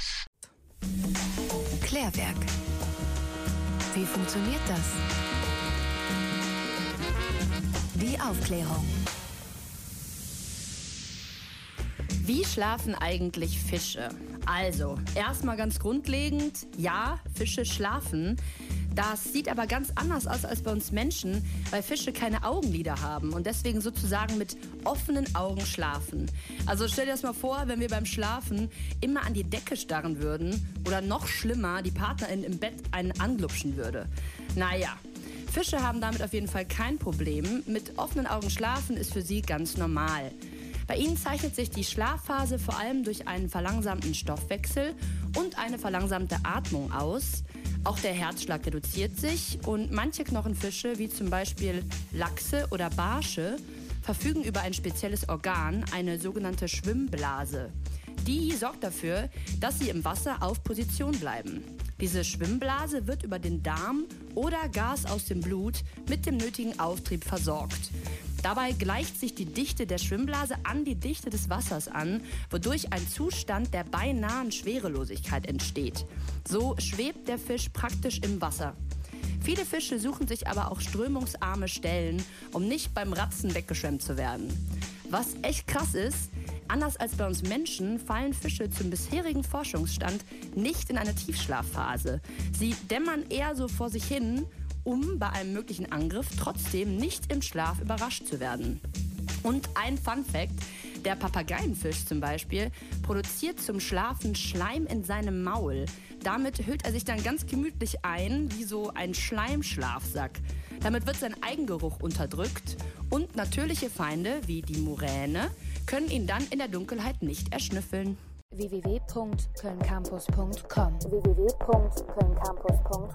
Campus. Klärwerk. Wie funktioniert das? Die Aufklärung. Wie schlafen eigentlich Fische? Also, erstmal ganz grundlegend, ja, Fische schlafen. Das sieht aber ganz anders aus als bei uns Menschen, weil Fische keine Augenlider haben und deswegen sozusagen mit offenen Augen schlafen. Also stell dir das mal vor, wenn wir beim Schlafen immer an die Decke starren würden oder noch schlimmer, die Partnerin im Bett einen anglupschen würde. Naja, Fische haben damit auf jeden Fall kein Problem. Mit offenen Augen schlafen ist für sie ganz normal. Bei ihnen zeichnet sich die Schlafphase vor allem durch einen verlangsamten Stoffwechsel und eine verlangsamte Atmung aus. Auch der Herzschlag reduziert sich und manche Knochenfische, wie zum Beispiel Lachse oder Barsche, verfügen über ein spezielles Organ, eine sogenannte Schwimmblase. Die sorgt dafür, dass sie im Wasser auf Position bleiben. Diese Schwimmblase wird über den Darm oder Gas aus dem Blut mit dem nötigen Auftrieb versorgt. Dabei gleicht sich die Dichte der Schwimmblase an die Dichte des Wassers an, wodurch ein Zustand der beinahen Schwerelosigkeit entsteht. So schwebt der Fisch praktisch im Wasser. Viele Fische suchen sich aber auch strömungsarme Stellen, um nicht beim Ratzen weggeschwemmt zu werden. Was echt krass ist, anders als bei uns Menschen fallen Fische zum bisherigen Forschungsstand nicht in eine Tiefschlafphase. Sie dämmern eher so vor sich hin um bei einem möglichen Angriff trotzdem nicht im Schlaf überrascht zu werden. Und ein Fun Fact, der Papageienfisch zum Beispiel produziert zum Schlafen Schleim in seinem Maul. Damit hüllt er sich dann ganz gemütlich ein, wie so ein Schleimschlafsack. Damit wird sein Eigengeruch unterdrückt und natürliche Feinde, wie die Muräne, können ihn dann in der Dunkelheit nicht erschnüffeln www.kölncampus.com www.kölncampus.com